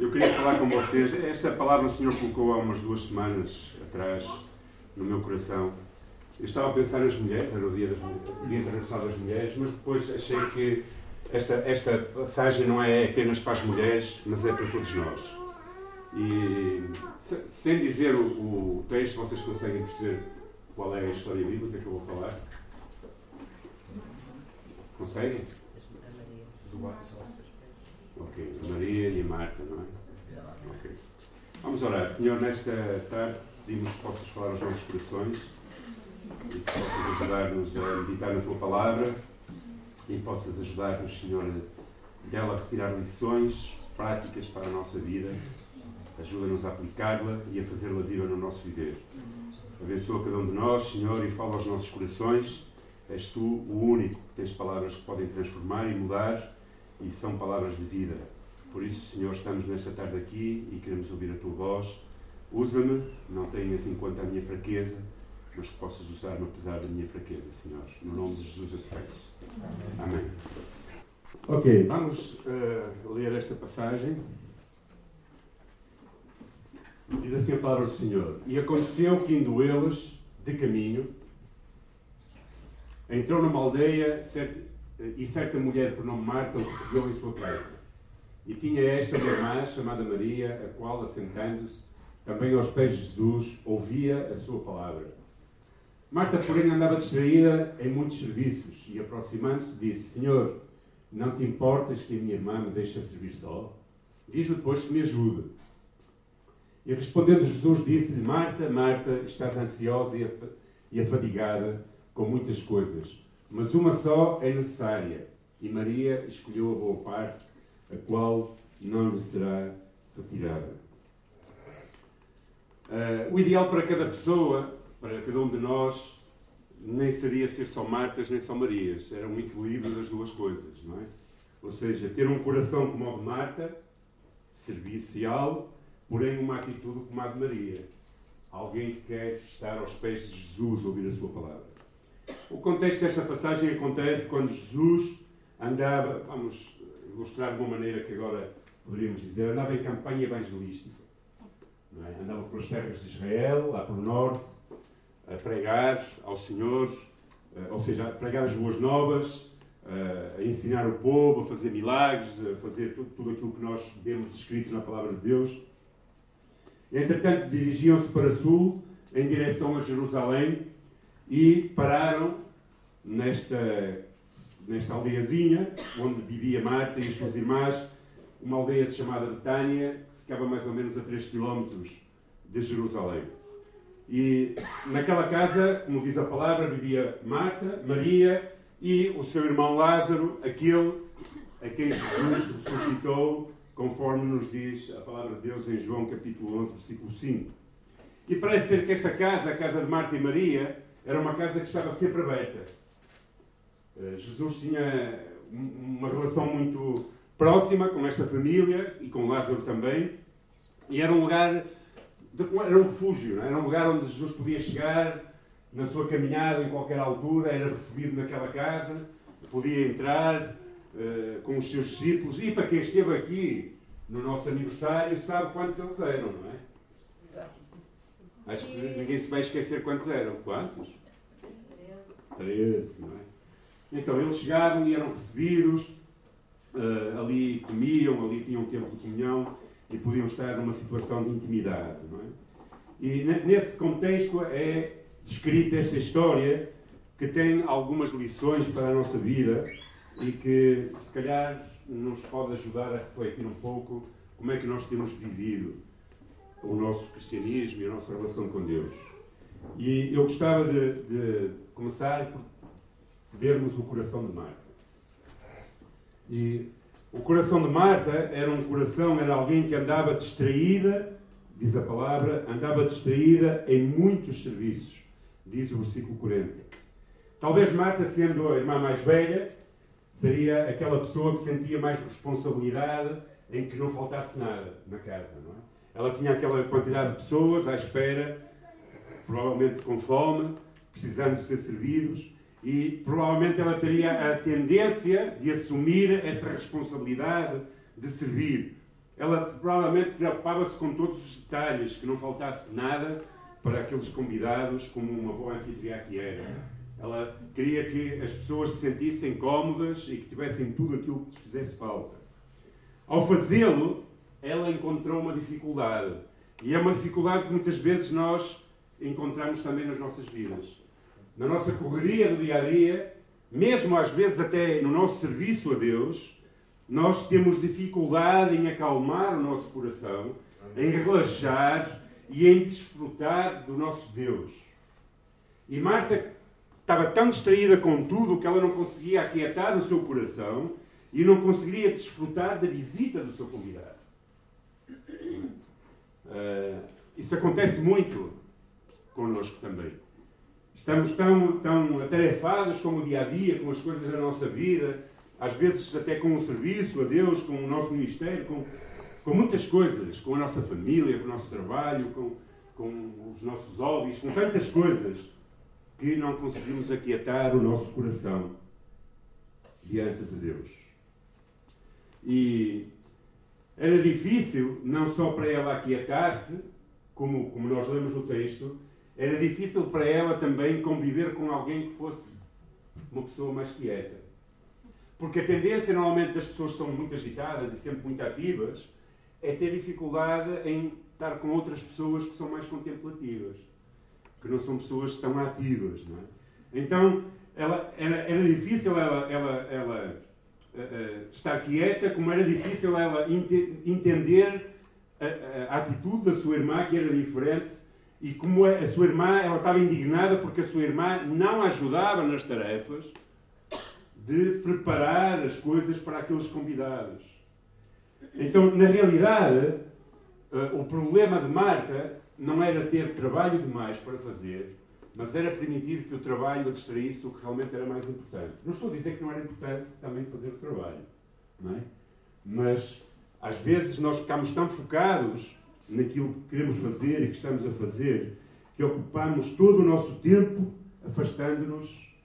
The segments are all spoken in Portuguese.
Eu queria falar com vocês. Esta palavra o Senhor colocou há umas duas semanas atrás no meu coração. Eu estava a pensar nas mulheres, era o Dia, das, Dia Internacional das Mulheres, mas depois achei que esta, esta passagem não é apenas para as mulheres, mas é para todos nós. E sem dizer o, o texto, vocês conseguem perceber qual é a história bíblica que eu vou falar? Conseguem? Ok, a Maria e a Marta, não é? Ok. Vamos orar. Senhor, nesta tarde pedimos que possas falar aos nossos corações e que possas ajudar-nos a meditar na tua palavra e possas ajudar-nos, Senhor, dela a retirar lições práticas para a nossa vida. Ajuda-nos a aplicá-la e a fazê-la viva no nosso viver. Abençoa cada um de nós, Senhor, e fala aos nossos corações. És tu o único que tens palavras que podem transformar e mudar e são palavras de vida. Por isso, Senhor, estamos nesta tarde aqui e queremos ouvir a tua voz. Usa-me, não tenhas em conta a minha fraqueza, mas que possas usar-me apesar da minha fraqueza, Senhor. No nome de Jesus eu te peço. Amém. Ok, vamos uh, ler esta passagem. Diz assim a palavra do Senhor. E aconteceu que, indo eles de caminho, entrou numa aldeia e certa mulher por nome Marta o recebeu em sua casa. E tinha esta uma irmã chamada Maria, a qual, assentando-se, também aos pés de Jesus, ouvia a sua palavra. Marta, porém, andava distraída em muitos serviços e, aproximando-se, disse: Senhor, não te importas que a minha irmã me deixe servir só? Diz-me depois que me ajude. E respondendo Jesus, disse-lhe: Marta, Marta, estás ansiosa e afadigada com muitas coisas, mas uma só é necessária. E Maria escolheu a boa parte, a qual não lhe será retirada. Uh, o ideal para cada pessoa para cada um de nós nem seria ser só Martas nem só Marias, era um equilíbrio das duas coisas, não é? Ou seja, ter um coração como o de Marta, servicial, porém uma atitude como a de Maria. Alguém que quer estar aos pés de Jesus, ouvir a sua palavra. O contexto desta passagem acontece quando Jesus andava, vamos ilustrar de uma maneira que agora poderíamos dizer, andava em campanha evangelística. É? Andava pelas terras de Israel, lá pelo norte, a pregar ao Senhor, eh, ou seja, a pregar as boas novas, eh, a ensinar o povo, a fazer milagres, a fazer tudo, tudo aquilo que nós vemos descrito na palavra de Deus. Entretanto, dirigiam-se para sul, em direção a Jerusalém, e pararam nesta, nesta aldeiazinha, onde vivia Marta e as suas irmãs, uma aldeia chamada Betânia, que ficava mais ou menos a 3 km de Jerusalém. E naquela casa, como diz a palavra, vivia Marta, Maria e o seu irmão Lázaro, aquele a quem Jesus ressuscitou, conforme nos diz a palavra de Deus em João capítulo 11, versículo 5. E parece ser que esta casa, a casa de Marta e Maria, era uma casa que estava sempre aberta. Eh, Jesus tinha uma relação muito próxima com esta família e com Lázaro também, e era um lugar era um refúgio, é? era um lugar onde Jesus podia chegar na sua caminhada em qualquer altura, era recebido naquela casa, podia entrar uh, com os seus discípulos. E para quem esteve aqui no nosso aniversário, sabe quantos eles eram, não é? Acho que ninguém se vai esquecer quantos eram. Quantos? Treze, não é? Então, eles chegavam e eram recebidos, uh, ali comiam, ali tinham tempo de comunhão e podiam estar numa situação de intimidade. Não é? E nesse contexto é descrita esta história que tem algumas lições para a nossa vida e que se calhar nos pode ajudar a refletir um pouco como é que nós temos vivido o nosso cristianismo e a nossa relação com Deus. E eu gostava de, de começar por vermos o coração de Marta. E o coração de Marta era um coração, era alguém que andava distraída, diz a palavra, andava distraída em muitos serviços, diz o versículo 40. Talvez Marta, sendo a irmã mais velha, seria aquela pessoa que sentia mais responsabilidade em que não faltasse nada na casa, não é? Ela tinha aquela quantidade de pessoas à espera, provavelmente com fome, precisando de ser servidos, e provavelmente ela teria a tendência de assumir essa responsabilidade de servir. ela provavelmente preocupava-se com todos os detalhes, que não faltasse nada para aqueles convidados, como uma boa anfitriã que era. Ela queria que as pessoas se sentissem cómodas e que tivessem tudo aquilo que fizesse falta. Ao fazê-lo, ela encontrou uma dificuldade. E é uma dificuldade que muitas vezes nós encontramos também nas nossas vidas. Na nossa correria do dia a dia, mesmo às vezes até no nosso serviço a Deus, nós temos dificuldade em acalmar o nosso coração, em relaxar e em desfrutar do nosso Deus. E Marta estava tão distraída com tudo que ela não conseguia aquietar o seu coração e não conseguiria desfrutar da visita do seu convidado. Uh, isso acontece muito connosco também. Estamos tão, tão atarefados com o dia a dia, com as coisas da nossa vida, às vezes até com o serviço a Deus, com o nosso ministério, com, com muitas coisas, com a nossa família, com o nosso trabalho, com, com os nossos hobbies, com tantas coisas que não conseguimos aquietar o nosso coração diante de Deus. E era difícil, não só para ela aquietar-se, como, como nós lemos no texto, era difícil para ela também conviver com alguém que fosse uma pessoa mais quieta. Porque a tendência normalmente das pessoas que são muito agitadas e sempre muito ativas é ter dificuldade em estar com outras pessoas que são mais contemplativas, que não são pessoas tão ativas. Não é? Então, ela, era, era difícil ela, ela, ela uh, uh, estar quieta, como era difícil ela ente, entender a, a, atitude da sua irmã, que era diferente, e como a, a sua irmã ela estava indignada porque a sua irmã não ajudava nas tarefas de preparar as coisas para aqueles convidados. Então, na realidade, uh, o problema de Marta não era ter trabalho demais para fazer, mas era permitir que o trabalho a distraísse o que realmente era mais importante. Não estou a dizer que não era importante também fazer o trabalho, é? Mas às vezes nós ficamos tão focados naquilo que queremos fazer e que estamos a fazer que ocupamos todo o nosso tempo afastando-nos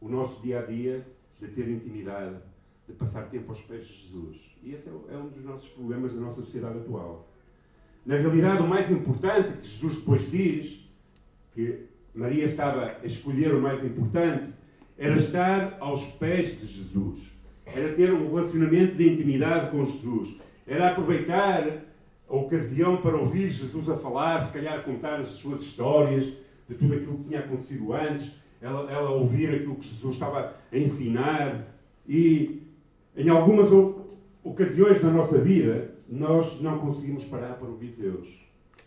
o nosso dia a dia de ter intimidade, de passar tempo aos pés de Jesus. E esse é, é um dos nossos problemas da nossa sociedade atual. Na realidade, o mais importante que Jesus depois diz, que Maria estava a escolher o mais importante, era estar aos pés de Jesus. Era ter um relacionamento de intimidade com Jesus. Era aproveitar a ocasião para ouvir Jesus a falar, se calhar contar as suas histórias, de tudo aquilo que tinha acontecido antes, ela, ela ouvir aquilo que Jesus estava a ensinar. E em algumas ocasiões da nossa vida, nós não conseguimos parar para ouvir Deus,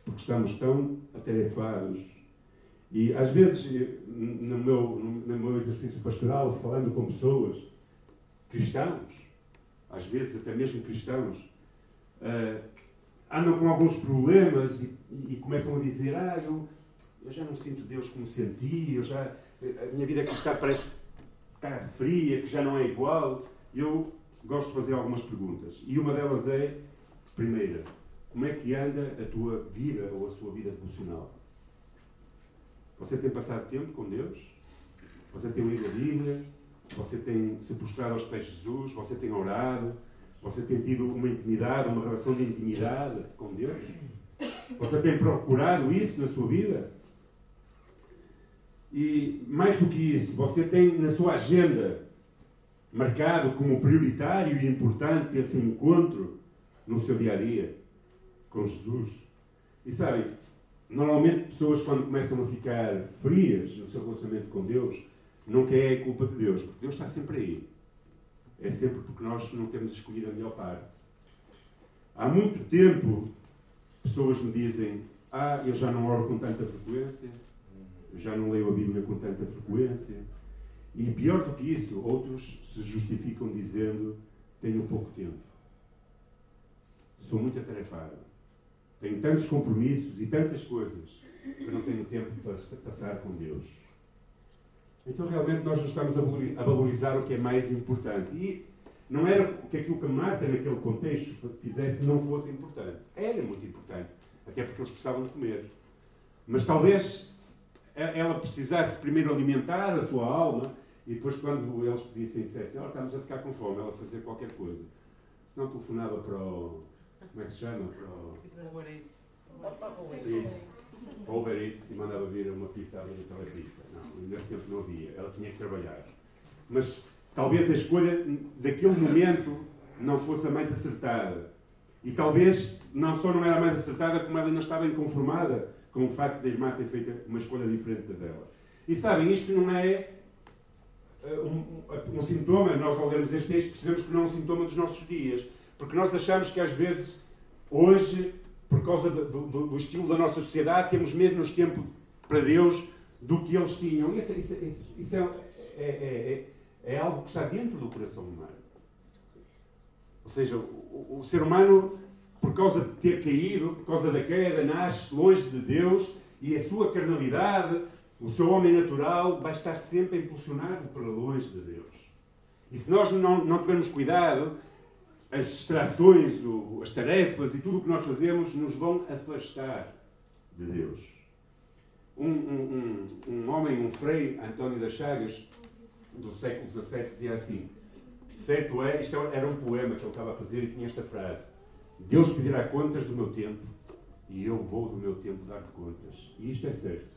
porque estamos tão atarefados. E às vezes, no meu, no meu exercício pastoral, falando com pessoas, cristãos, às vezes até mesmo cristãos, uh, andam com alguns problemas e, e, começam a dizer: Ah, eu, eu já não sinto Deus como senti, eu já, a minha vida cristã parece que está fria, que já não é igual. Eu gosto de fazer algumas perguntas. E uma delas é: primeira, como é que anda a tua vida ou a sua vida devocional? Você tem passado tempo com Deus? Você tem lido a Bíblia? Você tem se prostrado aos pés de Jesus? Você tem orado? Você tem tido uma intimidade, uma relação de intimidade com Deus? Você tem procurado isso na sua vida? E mais do que isso, você tem na sua agenda marcado como prioritário e importante esse encontro no seu dia a dia com Jesus. E sabem, normalmente pessoas quando começam a ficar frias no seu relacionamento com Deus, nunca é culpa de Deus, porque Deus está sempre aí é sempre porque nós não temos escolhido a melhor parte. Há muito tempo, pessoas me dizem: Ah, eu já não oro com tanta frequência, eu já não leio a Bíblia com tanta frequência. E pior do que isso, outros se justificam dizendo: Tenho pouco tempo. Sou muito atarefado. Tenho tantos compromissos e tantas coisas que não tenho tempo para passar com Deus. Então, realmente, nós não estamos a valorizar o que é mais importante. E não era que aquilo que Marta, naquele contexto, fizesse não fosse importante. Era muito importante, até porque eles precisavam de comer. Mas talvez ela precisasse primeiro alimentar a sua alma e depois, quando eles pedissem e dissessem: oh, estamos a ficar com fome, ela fazer qualquer coisa. Se não telefonava para o, Como é que se chama? Isso. Uber Eats e mandava vir uma pizza ali naquela pizza. Não, nesse tempo não havia. Ela tinha que trabalhar. Mas talvez a escolha daquele momento não fosse a mais acertada. E talvez não só não era a mais acertada, como ela ainda estava inconformada com o facto da irmã ter feito uma escolha diferente da dela. E sabem, isto não é uh, um, um, sintoma, nós ao lermos este texto percebemos que não é um sintoma dos nossos dias. Porque nós achamos que às vezes, hoje, por causa do, do, do estilo da nossa sociedade, temos menos tempo para Deus do que eles tinham. Isso, isso, isso, isso é, é, é, é, é algo que está dentro do coração humano. Ou seja, o, o, ser humano, por causa de ter caído, por causa da queda, nasce longe de Deus e a sua carnalidade, o seu homem natural, vai estar sempre impulsionado para longe de Deus. E se nós não, não tivermos cuidado, as distrações, as tarefas e tudo o que nós fazemos nos vão afastar de Deus. Um, um, um, um homem, um frei, António das Chagas, do século XVII, dizia assim: Certo é, isto era um poema que ele estava a fazer e tinha esta frase: Deus pedirá contas do meu tempo e eu vou do meu tempo dar contas. E isto é certo.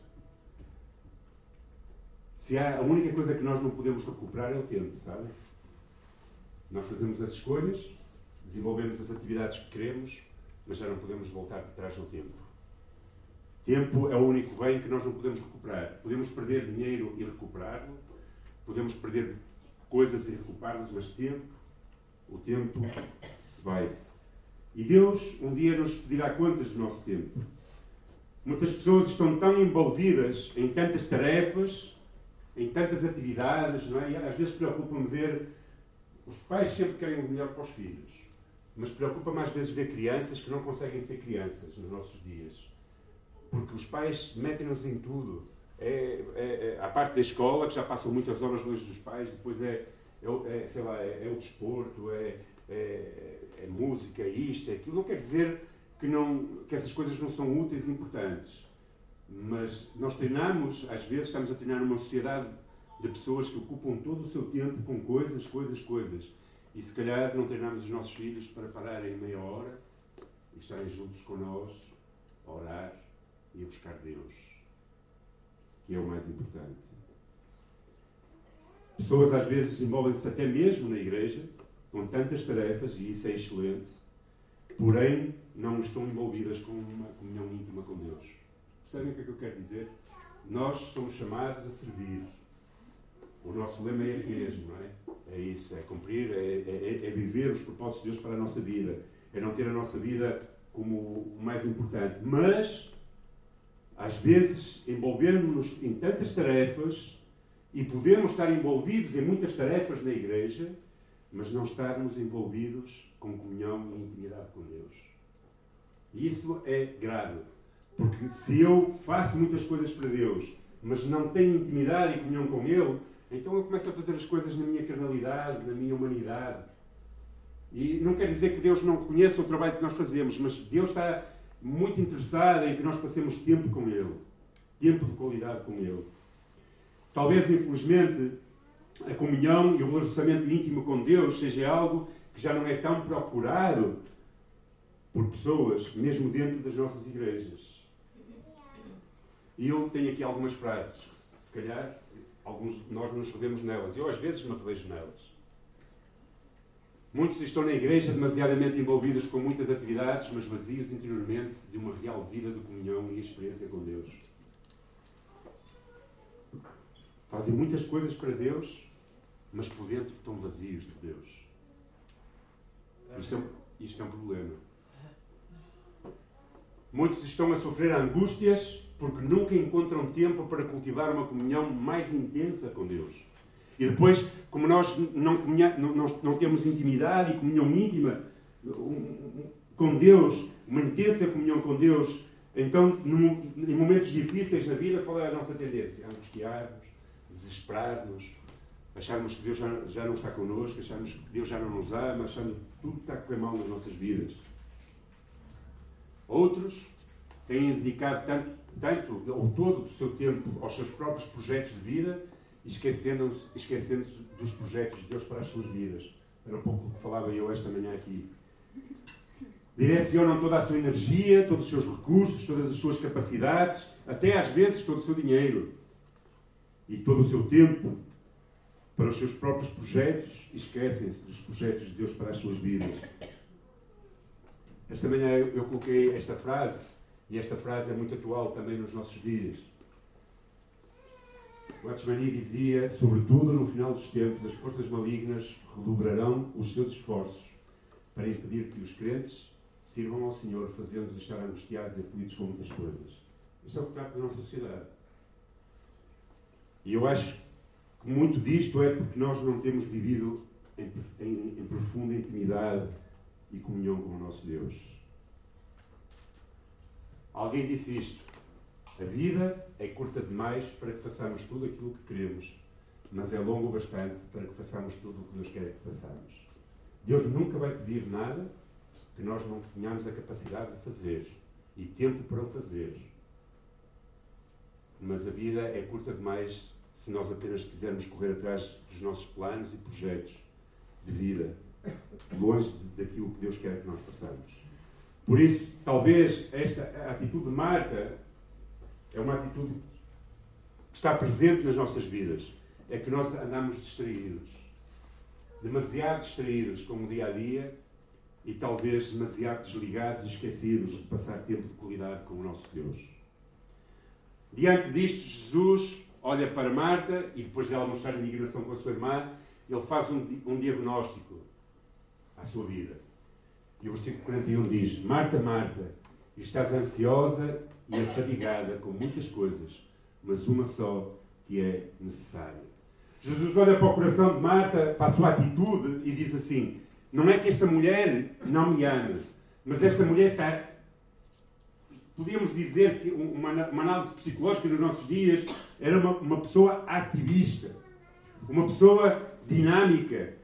Se há, a única coisa que nós não podemos recuperar é o tempo, sabe? Nós fazemos as escolhas, desenvolvemos as atividades que queremos, mas já não podemos voltar para trás no tempo. Tempo é o único bem que nós não podemos recuperar. Podemos perder dinheiro e recuperá-lo, podemos perder coisas irrecuperáveis, mas tempo, o tempo vai-se. E Deus um dia nos pedirá contas do nosso tempo. Muitas pessoas estão tão envolvidas em tantas tarefas, em tantas atividades, não é? E às vezes preocupa-me ver os pais sempre querem o melhor para os filhos, mas preocupa-me às vezes ver crianças que não conseguem ser crianças nos nossos dias. Porque os pais metem-nos em tudo é, é, é, a parte da escola, que já passam muitas horas longe dos pais, depois é, é, é sei lá, é, é o desporto, é, é, é, música, é isto, é aquilo. Não quer dizer que, não, que essas coisas não são úteis e importantes. Mas nós treinamos, às vezes, estamos a treinar uma sociedade de pessoas que ocupam todo o seu tempo com coisas, coisas, coisas. E se calhar não treinamos os nossos filhos para pararem meia hora e estarem juntos com nós, a orar e a buscar Deus que é o mais importante. Pessoas às vezes envolvem-se até mesmo na igreja com tantas tarefas, e isso é excelente, porém não estão envolvidas com uma comunhão íntima com Deus. Percebem o que é que eu quero dizer? Nós somos chamados a servir. O nosso lema é esse mesmo, não é? É isso, é cumprir, é, é, é viver os propósitos de Deus para a nossa vida, é não ter a nossa vida como o mais importante. Mas às vezes envolvermos-nos em tantas tarefas e podemos estar envolvidos em muitas tarefas na igreja, mas não estarmos envolvidos com comunhão e intimidade com Deus. E isso é grave, porque se eu faço muitas coisas para Deus, mas não tenho intimidade e comunhão com Ele, então eu começo a fazer as coisas na minha carnalidade, na minha humanidade. E não quer dizer que Deus não conheça o trabalho que nós fazemos, mas Deus está muito interessada em que nós passemos tempo com Ele, tempo de qualidade com Ele. Talvez, infelizmente, a comunhão e o relacionamento íntimo com Deus seja algo que já não é tão procurado por pessoas, mesmo dentro das nossas igrejas. E eu tenho aqui algumas frases que, se calhar, alguns de nós nos revemos nelas. Eu, às vezes, me revejo nelas. Muitos estão na igreja demasiadamente envolvidos com muitas atividades, mas vazios interiormente de uma real vida de comunhão e experiência com Deus. Fazem muitas coisas para Deus, mas por dentro estão vazios de Deus. Isto é, um, isto é um problema. Muitos estão a sofrer angústias porque nunca encontram tempo para cultivar uma comunhão mais intensa com Deus. E depois, como nós não, não, não temos intimidade e comunhão íntima com Deus, uma intensa comunhão com Deus, então, em momentos difíceis na vida, qual é a nossa tendência? Angustiar-nos, desesperar-nos, acharmos que Deus já, já não está connosco, acharmos que Deus já não nos ama, achando que tudo está a correr mal nas nossas vidas. Outros têm dedicado tanto, tanto ou todo o seu tempo aos seus próprios projetos de vida esquecendo-se esquecendo dos projetos de Deus para as suas vidas. Era um pouco o que falava eu esta manhã aqui. direcionam toda a sua energia, todos os seus recursos, todas as suas capacidades, até às vezes todo o seu dinheiro e todo o seu tempo para os seus próprios projetos e esquecem-se dos projetos de Deus para as suas vidas. Esta manhã eu coloquei esta frase e esta frase é muito atual também nos nossos dias. Watchmani dizia: Sobretudo no final dos tempos, as forças malignas redobrarão os seus esforços para impedir que os crentes sirvam ao Senhor, fazendo-os estar angustiados e aflitos com muitas coisas. Isto é o que trata da nossa sociedade. E eu acho que muito disto é porque nós não temos vivido em, em, em profunda intimidade e comunhão com o nosso Deus. Alguém disse isto. A vida é curta demais para que façamos tudo aquilo que queremos, mas é longo bastante para que façamos tudo o que Deus quer que façamos. Deus nunca vai pedir nada que nós não tenhamos a capacidade de fazer e tempo para o fazer. Mas a vida é curta demais se nós apenas quisermos correr atrás dos nossos planos e projetos de vida, longe daquilo que Deus quer que nós façamos. Por isso, talvez esta atitude de Marta é uma atitude que está presente nas nossas vidas. É que nós andamos distraídos. Demasiado distraídos com o dia a dia e talvez demasiado desligados e esquecidos de passar tempo de qualidade com o nosso Deus. Diante disto, Jesus olha para Marta e depois dela mostrar indignação com a sua irmã, ele faz um, um diagnóstico à sua vida. E o versículo 41 diz: Marta, Marta, estás ansiosa e afadigada com muitas coisas, mas uma só te é necessária. Jesus olha para o coração de Marta, para a sua atitude e diz assim: Não é que esta mulher não me ama, mas esta mulher está. Podíamos dizer que uma, uma análise psicológica nos nossos dias era uma, uma pessoa ativista, uma pessoa dinâmica.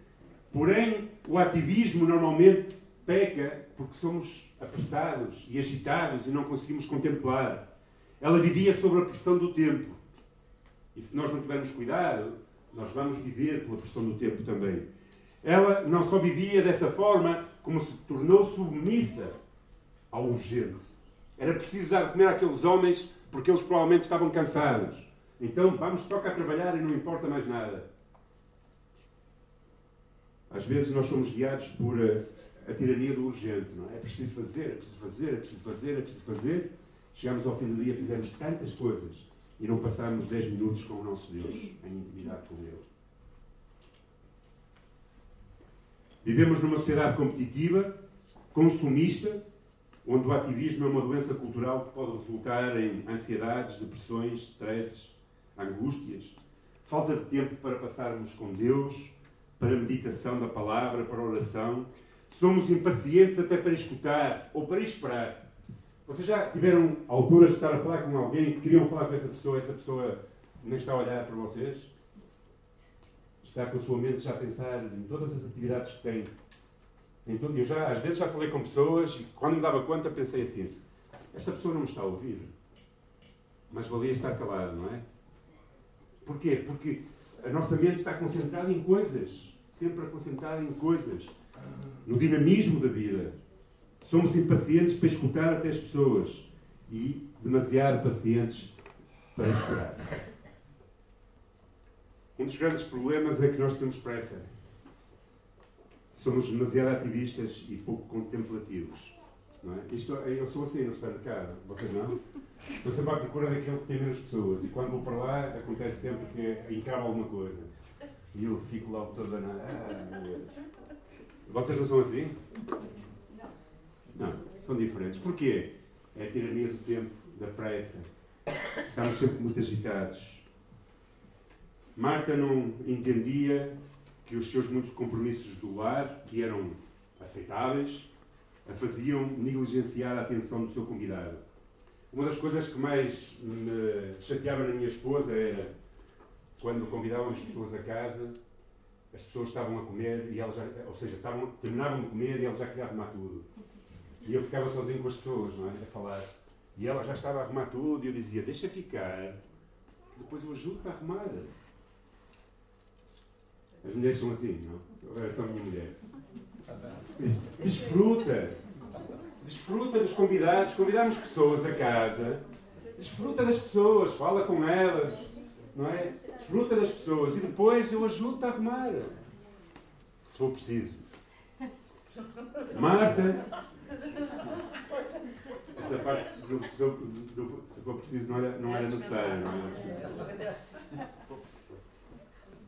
Porém, o ativismo normalmente peca porque somos apressados e agitados e não conseguimos contemplar. Ela vivia sob a pressão do tempo. E se nós não tivermos cuidado, nós vamos viver pela pressão do tempo também. Ela não só vivia dessa forma, como se tornou submissa ao urgente. Era preciso dar de comer àqueles homens porque eles provavelmente estavam cansados. Então vamos tocar a trabalhar e não importa mais nada. Às vezes nós somos guiados por eh, a tirania do urgente, não é? É preciso fazer, é preciso fazer, é preciso fazer, é preciso fazer. Chegamos ao fim do dia, fizemos tantas coisas e não passamos 10 minutos com o nosso Deus, em intimidade com Ele. Vivemos numa sociedade competitiva, consumista, onde o ativismo é uma doença cultural que pode resultar em ansiedades, depressões, stresses, angústias, falta de tempo para passarmos com Deus, para meditação da palavra, para oração Somos impacientes até para escutar ou para esperar. Vocês já tiveram alturas de estar a falar com alguém que queriam falar com essa pessoa, essa pessoa nem está a olhar para vocês? Está com a sua mente já a pensar em todas as atividades que tem. Então, eu já, às vezes já falei com pessoas e quando me dava conta pensei assim, esta pessoa não me está a ouvir. Mas valia estar calado, não é? Porquê? Porque a nossa mente está concentrada em coisas. Sempre concentrada em coisas no dinamismo da vida. Somos impacientes para escutar até as pessoas e demasiado pacientes para esperar. Um dos grandes problemas é que nós temos pressa. Somos demasiado ativistas e pouco contemplativos. Não é? Isto, eu sou assim no supermercado, vocês não? Estou sempre à procura daquele que tem menos pessoas e quando vou para lá acontece sempre que encava alguma coisa. E eu fico logo toda na. Ah, meu Deus. Vocês não são assim? Não. são diferentes. Porquê? É a tirania do tempo, da pressa. Estamos sempre muito agitados. Marta não entendia que os seus muitos compromissos do lar, que eram aceitáveis, a faziam negligenciar a atenção do seu convidado. Uma das coisas que mais me chateava na minha esposa era quando convidavam as pessoas a casa as pessoas estavam a comer e elas já, ou seja, estavam, terminavam de comer e elas já queriam arrumar tudo. E eu ficava sozinho com as pessoas, não é? A falar. E ela já estava a arrumar tudo e eu dizia, deixa ficar, depois eu ajudo-te a arrumar. As mulheres são assim, não? Eu sou a minha mulher. Desfruta. Desfruta dos convidados. Convidamos pessoas a casa. Desfruta das pessoas. Fala com elas. Não é? Desfruta das pessoas. E depois eu ajudo-te a arrumar. Se for preciso. Marta. Essa parte, do, do, se for preciso, não era, não era necessária. Não era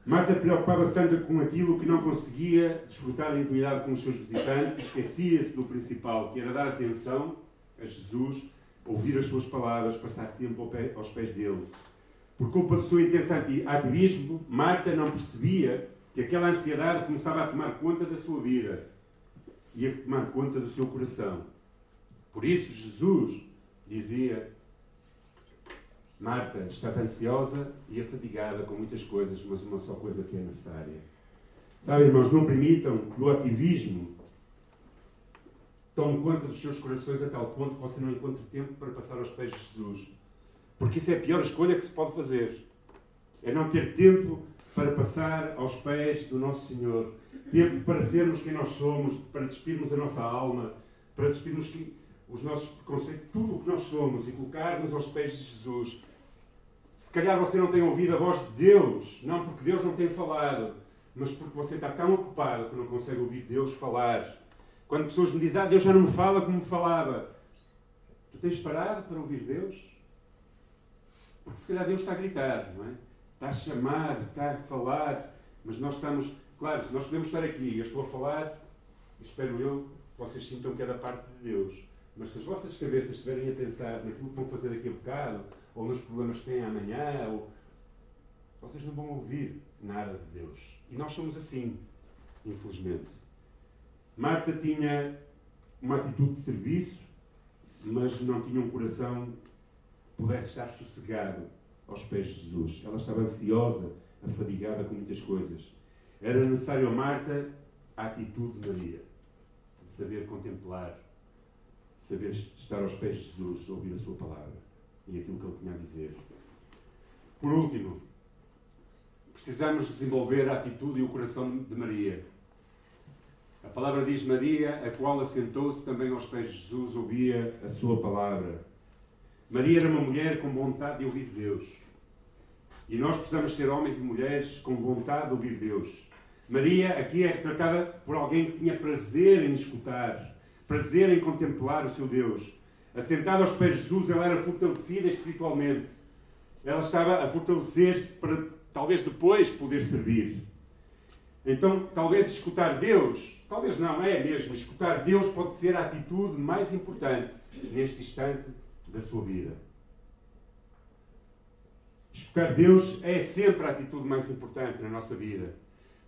Marta preocupava-se tanto com aquilo que não conseguia desfrutar da intimidade com os seus visitantes, esquecia-se do principal, que era dar atenção a Jesus, ouvir as suas palavras, passar tempo aos pés dele. Por culpa do seu intenso ativismo, Marta não percebia que aquela ansiedade começava a tomar conta da sua vida e a tomar conta do seu coração. Por isso, Jesus dizia Marta, estás ansiosa e afadigada com muitas coisas, mas uma só coisa que é necessária. Sabe, irmãos, não permitam que o ativismo tome conta dos seus corações a tal ponto que você não encontre tempo para passar aos pés de Jesus. Porque isso é a pior escolha que se pode fazer. É não ter tempo para passar aos pés do nosso Senhor. Tempo para sermos quem nós somos, para despirmos a nossa alma, para despirmos os nossos preconceitos, tudo o que nós somos e colocar-nos aos pés de Jesus se calhar você não tem ouvido a voz de Deus, não porque Deus não tem falado, mas porque você está tão ocupado que não consegue ouvir Deus falar. Quando pessoas me dizem, ah, Deus já não me fala como me falava, tu tens parado para ouvir Deus? Porque se calhar Deus está a gritar, não é? Está a chamar, está a falar, mas nós estamos, claro, nós podemos estar aqui, eu estou a falar, espero eu vocês sintam que é da parte de Deus. Mas se as vossas cabeças estiverem a pensar naquilo que vão fazer daqui a bocado, ou nos problemas que têm amanhã, ou... vocês não vão ouvir nada de Deus. E nós somos assim, infelizmente. Marta tinha uma atitude de serviço, mas não tinha um coração pudesse estar sossegado aos pés de Jesus. Ela estava ansiosa, afadigada com muitas coisas. Era necessário a Marta a atitude de Maria, de saber contemplar, de saber estar aos pés de Jesus, ouvir a sua palavra e aquilo que ele tinha a dizer. Por último, precisamos desenvolver a atitude e o coração de Maria. A palavra diz Maria, a qual assentou-se também aos pés de Jesus, ouvia a sua palavra. Maria era uma mulher com vontade de ouvir Deus. E nós precisamos ser homens e mulheres com vontade de ouvir Deus. Maria aqui é retratada por alguém que tinha prazer em escutar, prazer em contemplar o seu Deus. Assentada aos pés de Jesus, ela era fortalecida espiritualmente. Ela estava a fortalecer-se para talvez depois poder servir. Então, talvez escutar Deus, talvez não, é mesmo, escutar Deus pode ser a atitude mais importante neste instante da sua vida. Escutar Deus é sempre a atitude mais importante na nossa vida.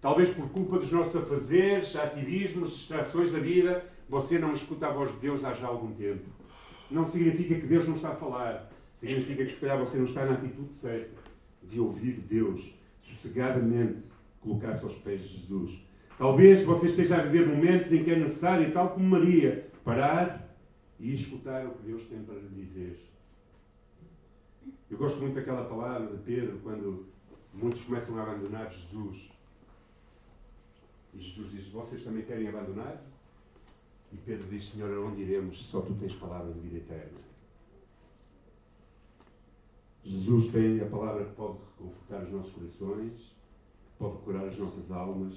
Talvez por culpa dos nossos afazeres, ativismos, distrações da vida, você não escuta a voz de Deus há já algum tempo não significa que Deus não está a falar. Significa que se calhar você não está na atitude certa de ouvir Deus sossegadamente colocar-se aos pés de Jesus. Talvez você esteja a viver momentos em que é necessário, tal como Maria, parar e escutar o que Deus tem para lhe dizer. Eu gosto muito daquela palavra de Pedro quando muitos começam a abandonar Jesus. E Jesus diz: Vocês também querem abandonar? E Pedro diz: Senhor, aonde iremos só tu tens palavra de vida eterna? Jesus tem a palavra que pode reconfortar os nossos corações, pode curar as nossas almas.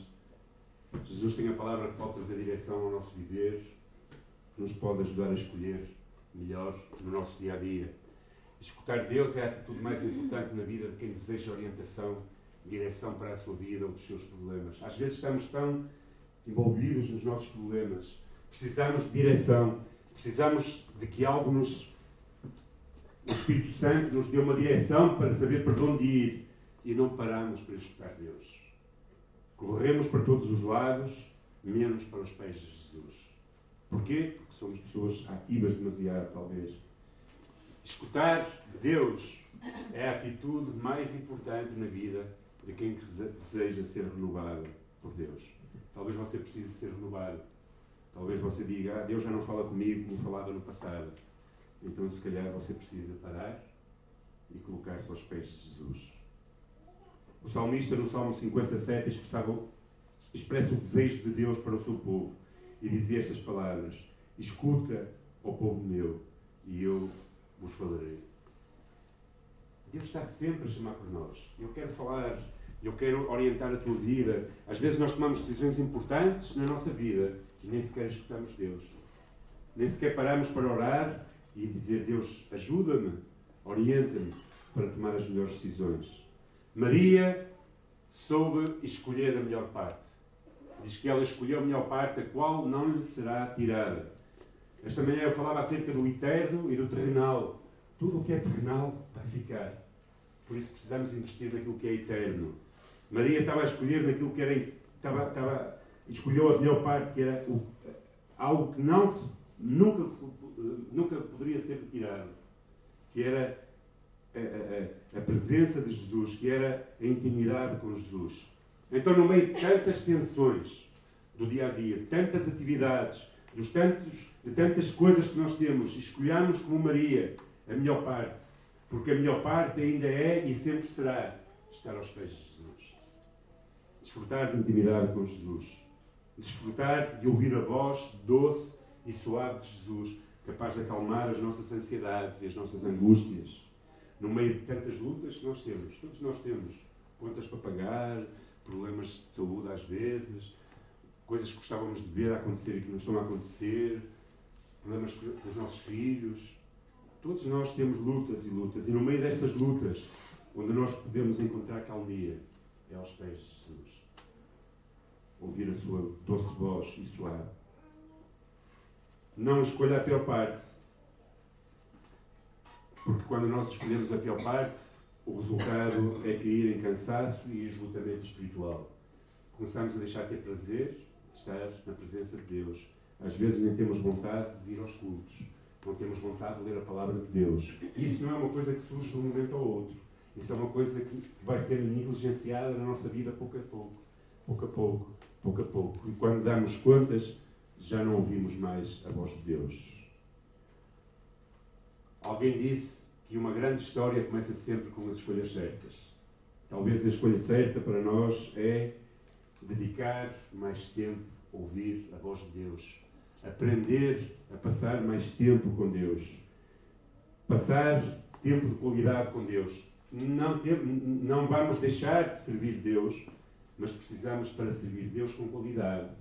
Jesus tem a palavra que pode trazer direção ao nosso viver, que nos pode ajudar a escolher melhor no nosso dia a dia. Escutar Deus é a atitude mais importante na vida de quem deseja orientação, direção para a sua vida ou dos seus problemas. Às vezes estamos tão envolvidos nos nossos problemas precisamos de direção, precisamos de que algo nos. O Espírito Santo nos dê uma direção para saber para onde ir e não paramos para escutar Deus. Corremos para todos os lados, menos para os pés de Jesus. Porquê? Porque somos pessoas ativas demasiado, talvez. Escutar Deus é a atitude mais importante na vida de quem deseja ser renovado por Deus. Talvez você precise ser renovado Talvez você diga, ah, Deus já não fala comigo como falava no passado. Então, se calhar, você precisa parar e colocar-se aos pés de Jesus. O salmista, no Salmo 57, expressava, expressa o desejo de Deus para o seu povo e dizia estas palavras: Escuta, ao povo meu, e eu vos falarei. Deus está sempre a chamar por nós. Eu quero falar, eu quero orientar a tua vida. Às vezes nós tomamos decisões importantes na nossa vida e nem sequer escutamos Deus. Nem sequer paramos para orar e dizer: Deus, ajuda-me, orienta-me para tomar as melhores decisões. Maria soube escolher a melhor parte. Diz que ela escolheu a melhor parte, a qual não lhe será tirada. Esta manhã eu falava acerca do eterno e do terrenal. Tudo o que é terrenal vai ficar. Por isso precisamos investir naquilo que é eterno. Maria estava a escolher naquilo que era. Estava, estava, escolheu a melhor parte, que era o, algo que não nunca, nunca poderia ser retirado. Que era a, a, a, presença de Jesus, que era a intimidade com Jesus. Então, no meio de tantas tensões do dia a dia, tantas atividades, dos tantos, de tantas coisas que nós temos, escolhamos como Maria a melhor parte, porque a melhor parte ainda é e sempre será estar aos pés de Jesus. Desfrutar de intimidade com Jesus. Desfrutar de ouvir a voz doce e suave de Jesus, capaz de acalmar as nossas ansiedades e as nossas angústias no meio de tantas lutas que nós temos. Todos nós temos contas para pagar, problemas de saúde às vezes, coisas que gostávamos de ver acontecer e que não estão a acontecer, problemas com os nossos filhos. Todos nós temos lutas e lutas, e no meio destas lutas, onde nós podemos encontrar calmia, é aos pés de Jesus. Ouvir a sua doce voz e suave. Não escolha a pior parte, porque quando nós escolhemos a pior parte, o resultado é cair em cansaço e esgotamento espiritual. Começamos a deixar de ter prazer de estar na presença de Deus. Às vezes nem temos vontade de ir aos cultos. Não temos vontade de ler a palavra de Deus. Isso não é uma coisa que surge de um momento ao outro. Isso é uma coisa que vai ser negligenciada na nossa vida pouco a pouco. Pouco a pouco, pouco a pouco. E quando damos contas, já não ouvimos mais a voz de Deus. Alguém disse que uma grande história começa sempre com as escolhas certas. Talvez a escolha certa para nós é dedicar mais tempo a ouvir a voz de Deus, aprender a passar mais tempo com Deus, passar tempo de qualidade com Deus. Não, não vamos deixar de servir Deus, mas precisamos, para servir Deus com qualidade,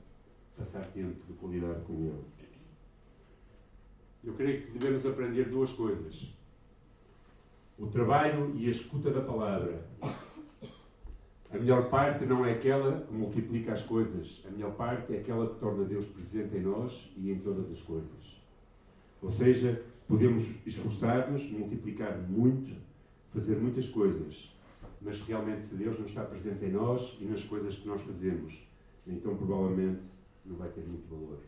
passar tempo de qualidade com Ele. Eu creio que devemos aprender duas coisas: o trabalho e a escuta da palavra. A melhor parte não é aquela que multiplica as coisas, a melhor parte é aquela que torna Deus presente em nós e em todas as coisas. Ou seja, podemos esforçar-nos, multiplicar muito, fazer muitas coisas, mas realmente se Deus não está presente em nós e nas coisas que nós fazemos, então provavelmente não vai ter muito valor.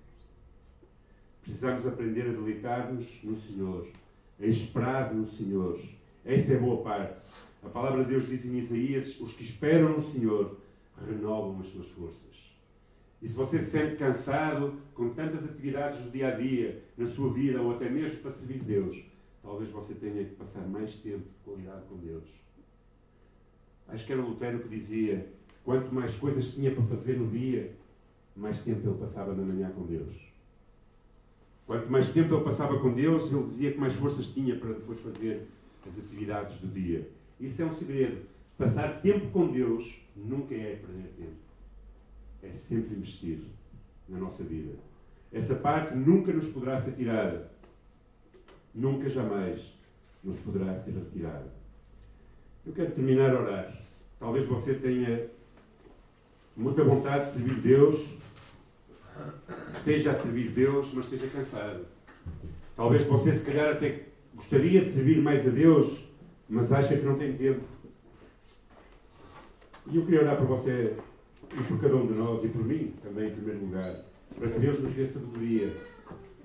Precisamos aprender a deleitar-nos no Senhor, a esperar no Senhor. Essa é boa parte. A palavra de Deus diz em Isaías: os que esperam no Senhor renovam as suas forças. E se você se sente cansado com tantas atividades do dia a dia, na sua vida, ou até mesmo para servir Deus, talvez você tenha que passar mais tempo de qualidade com Deus. Acho que era Lutero que dizia: quanto mais coisas tinha para fazer no dia, mais tempo ele passava na manhã com Deus. Quanto mais tempo ele passava com Deus, ele dizia que mais forças tinha para depois fazer as atividades do dia. Isso é um segredo. Passar tempo com Deus nunca é perder tempo. É sempre investir na nossa vida. Essa parte nunca nos poderá ser tirada. Nunca, jamais nos poderá ser retirada. Eu quero terminar a orar. Talvez você tenha muita vontade de servir Deus, esteja a servir Deus, mas esteja cansado. Talvez você, se calhar, até gostaria de servir mais a Deus, mas acha que não tem tempo. E eu queria orar por você e por cada um de nós e por mim também, em primeiro lugar, para que Deus nos dê sabedoria,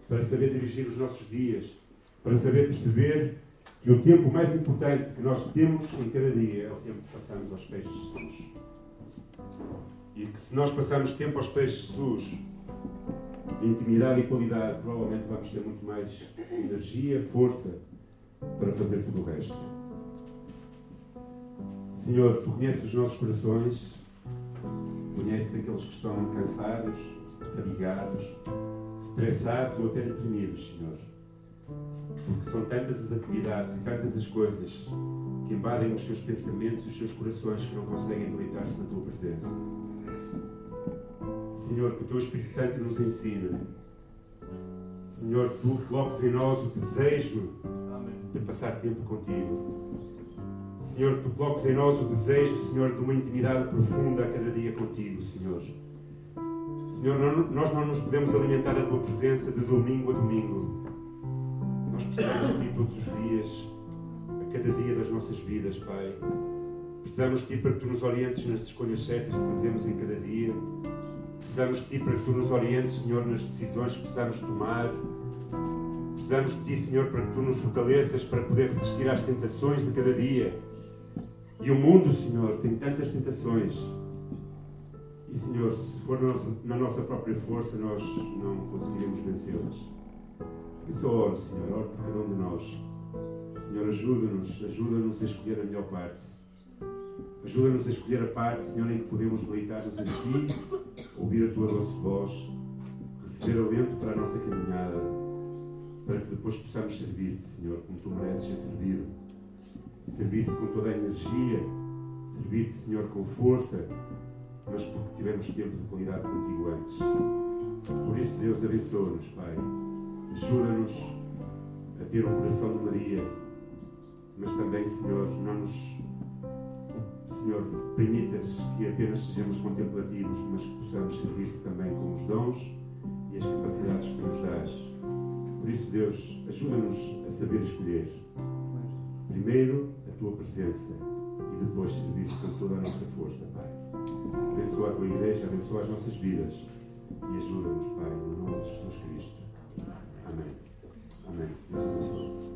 para saber dirigir os nossos dias, para saber perceber que o tempo mais importante que nós temos em cada dia é o tempo que passamos aos pés de Jesus. E que se nós passarmos tempo aos pés de Jesus, de intimidade e qualidade, provavelmente vamos ter muito mais energia, força para fazer tudo o resto. Senhor, tu conheces os nossos corações, conheces aqueles que estão cansados, fadigados, estressados ou até deprimidos, Senhor. são tantas as atividades e tantas as coisas que invadem os seus pensamentos e os seus corações que não conseguem deleitar-se na tua presença. Senhor, que o teu Espírito Santo nos ensine. Senhor, tu coloques em nós o desejo de passar tempo contigo. Senhor, tu coloques em nós o desejo, Senhor, de uma intimidade profunda a cada dia contigo, Senhor. Senhor, nós não nos podemos alimentar da tua presença de domingo a domingo. Nós precisamos de ti todos os dias, a cada dia das nossas vidas, Pai. Precisamos de ti para que tu nos orientes nas escolhas certas que fazemos em cada dia. Precisamos de Ti para que Tu nos orientes, Senhor, nas decisões que precisamos tomar. Precisamos de Ti, Senhor, para que Tu nos fortaleças para poder resistir às tentações de cada dia. E o mundo, Senhor, tem tantas tentações. E, Senhor, se for na nossa, na nossa própria força, nós não conseguiremos vencê-las. Eu oro, Senhor, oro por cada um de nós. Senhor, ajuda-nos, ajuda-nos a escolher a melhor parte. Ajuda-nos a escolher a parte, Senhor, em que podemos deleitar-nos em Ti, ouvir a Tua doce voz, receber alento para a nossa caminhada, para que depois possamos servir-te, Senhor, como Tu mereces ser servido. Servir-te com toda a energia, servir-te, Senhor, com força, mas porque tivemos tempo de qualidade contigo antes. Por isso, Deus, abençoa-nos, Pai. Ajuda-nos a ter o coração de Maria, mas também, Senhor, não nos Senhor, permitas que apenas sejamos contemplativos, mas que possamos servir-te também com os dons e as capacidades que nos dás. Por isso, Deus, ajuda-nos a saber escolher. Primeiro, a tua presença e depois servir-te com toda a nossa força, Pai. Abençoa a tua igreja, abençoa as nossas vidas e ajuda-nos, Pai, no nome de Jesus Cristo. Amém. Amém. Deus abençoe.